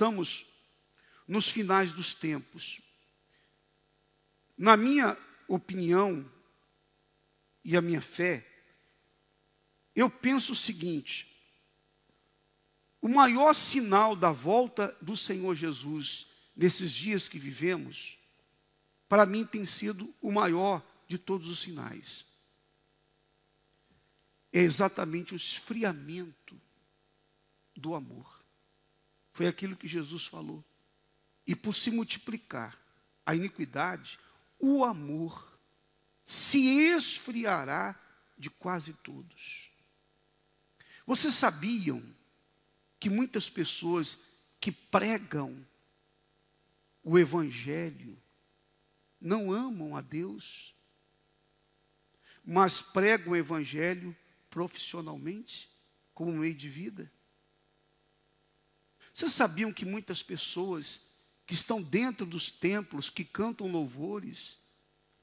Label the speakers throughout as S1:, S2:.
S1: estamos nos finais dos tempos. Na minha opinião e a minha fé, eu penso o seguinte: o maior sinal da volta do Senhor Jesus nesses dias que vivemos, para mim tem sido o maior de todos os sinais. É exatamente o esfriamento do amor. Foi aquilo que Jesus falou. E por se multiplicar a iniquidade, o amor se esfriará de quase todos. Vocês sabiam que muitas pessoas que pregam o Evangelho não amam a Deus, mas pregam o Evangelho profissionalmente, como meio de vida? Vocês sabiam que muitas pessoas que estão dentro dos templos, que cantam louvores,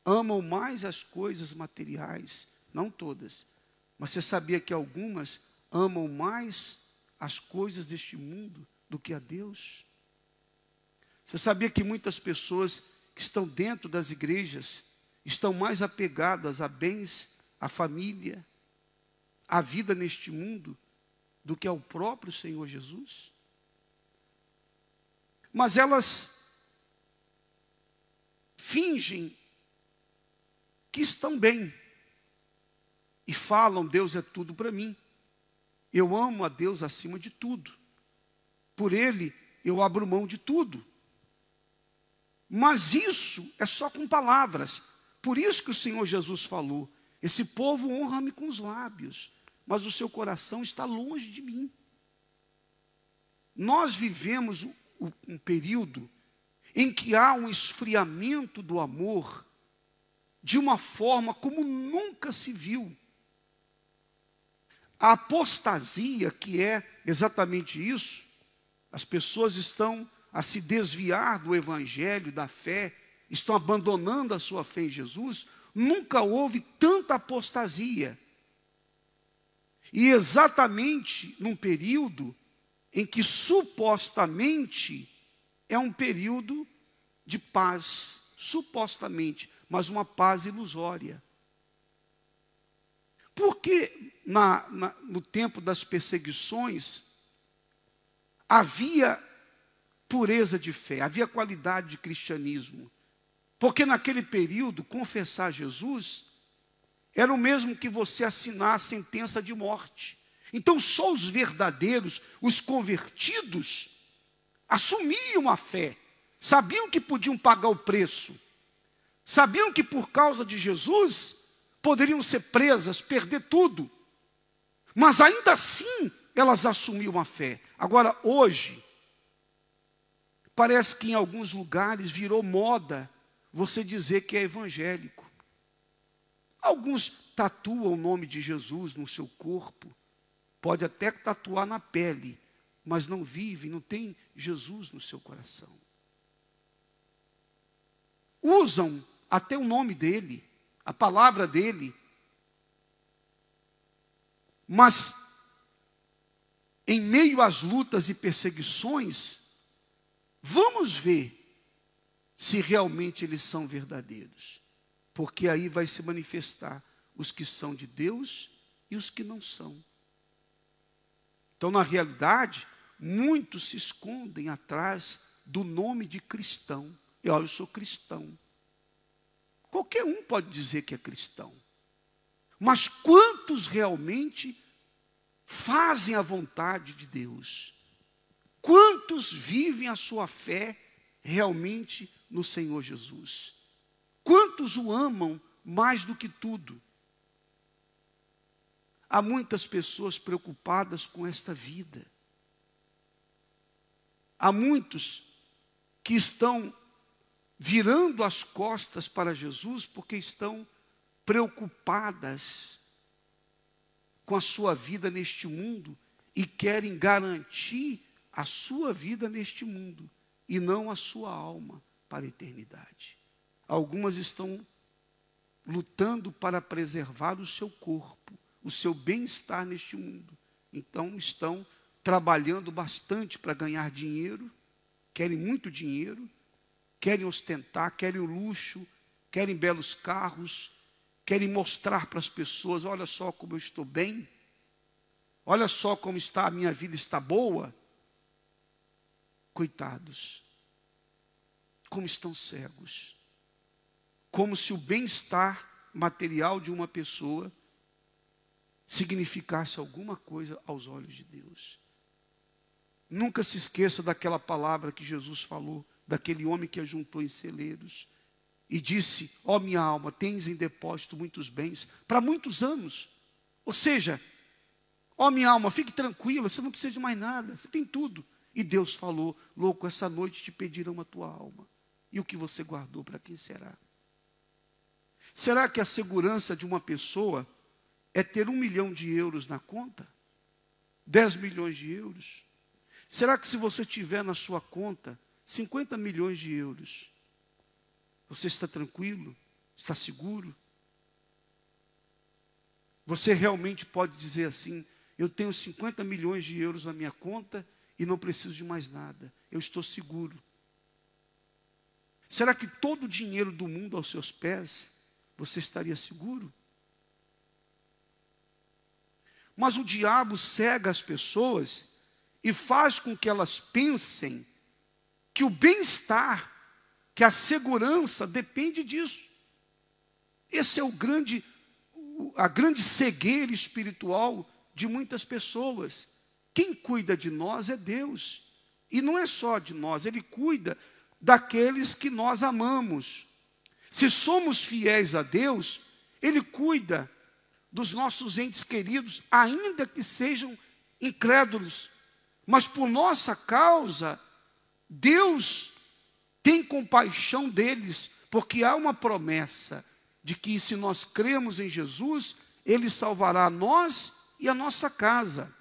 S1: amam mais as coisas materiais, não todas, mas você sabia que algumas amam mais as coisas deste mundo do que a Deus? Você sabia que muitas pessoas que estão dentro das igrejas estão mais apegadas a bens, à família, à vida neste mundo, do que ao próprio Senhor Jesus? Mas elas fingem que estão bem e falam: Deus é tudo para mim. Eu amo a Deus acima de tudo. Por Ele eu abro mão de tudo. Mas isso é só com palavras. Por isso que o Senhor Jesus falou: esse povo honra-me com os lábios, mas o seu coração está longe de mim. Nós vivemos um período em que há um esfriamento do amor de uma forma como nunca se viu. A apostasia, que é exatamente isso, as pessoas estão a se desviar do evangelho, da fé, estão abandonando a sua fé em Jesus, nunca houve tanta apostasia. E exatamente num período em que supostamente é um período de paz, supostamente, mas uma paz ilusória. Porque na, na, no tempo das perseguições havia pureza de fé, havia qualidade de cristianismo. Porque naquele período, confessar Jesus era o mesmo que você assinar a sentença de morte. Então, só os verdadeiros, os convertidos, assumiam a fé, sabiam que podiam pagar o preço, sabiam que por causa de Jesus poderiam ser presas, perder tudo, mas ainda assim elas assumiam a fé. Agora, hoje, parece que em alguns lugares virou moda você dizer que é evangélico. Alguns tatuam o nome de Jesus no seu corpo, pode até tatuar na pele, mas não vive, não tem Jesus no seu coração. Usam até o nome dele, a palavra dele, mas em meio às lutas e perseguições, vamos ver se realmente eles são verdadeiros. Porque aí vai se manifestar os que são de Deus e os que não são. Então, na realidade, muitos se escondem atrás do nome de cristão. Eu, eu sou cristão. Qualquer um pode dizer que é cristão. Mas quantos realmente fazem a vontade de Deus? Quantos vivem a sua fé realmente no Senhor Jesus? Quantos o amam mais do que tudo? Há muitas pessoas preocupadas com esta vida. Há muitos que estão virando as costas para Jesus porque estão preocupadas com a sua vida neste mundo e querem garantir a sua vida neste mundo e não a sua alma para a eternidade. Algumas estão lutando para preservar o seu corpo, o seu bem-estar neste mundo. Então estão trabalhando bastante para ganhar dinheiro querem muito dinheiro, querem ostentar, querem o luxo, querem belos carros, querem mostrar para as pessoas: olha só como eu estou bem, olha só como está a minha vida está boa. Coitados, como estão cegos, como se o bem-estar material de uma pessoa significasse alguma coisa aos olhos de Deus. Nunca se esqueça daquela palavra que Jesus falou, daquele homem que ajuntou em celeiros e disse: Ó oh, minha alma, tens em depósito muitos bens para muitos anos. Ou seja, ó oh, minha alma, fique tranquila, você não precisa de mais nada, você tem tudo. E Deus falou: Louco, essa noite te pedirão a tua alma. E o que você guardou, para quem será? Será que a segurança de uma pessoa é ter um milhão de euros na conta? Dez milhões de euros? Será que se você tiver na sua conta 50 milhões de euros, você está tranquilo? Está seguro? Você realmente pode dizer assim: eu tenho 50 milhões de euros na minha conta e não preciso de mais nada, eu estou seguro. Será que todo o dinheiro do mundo aos seus pés, você estaria seguro? Mas o diabo cega as pessoas e faz com que elas pensem que o bem-estar que a segurança depende disso. Esse é o grande a grande cegueira espiritual de muitas pessoas. Quem cuida de nós é Deus. E não é só de nós, ele cuida daqueles que nós amamos. Se somos fiéis a Deus, ele cuida dos nossos entes queridos, ainda que sejam incrédulos. Mas por nossa causa, Deus tem compaixão deles, porque há uma promessa de que se nós cremos em Jesus, Ele salvará nós e a nossa casa.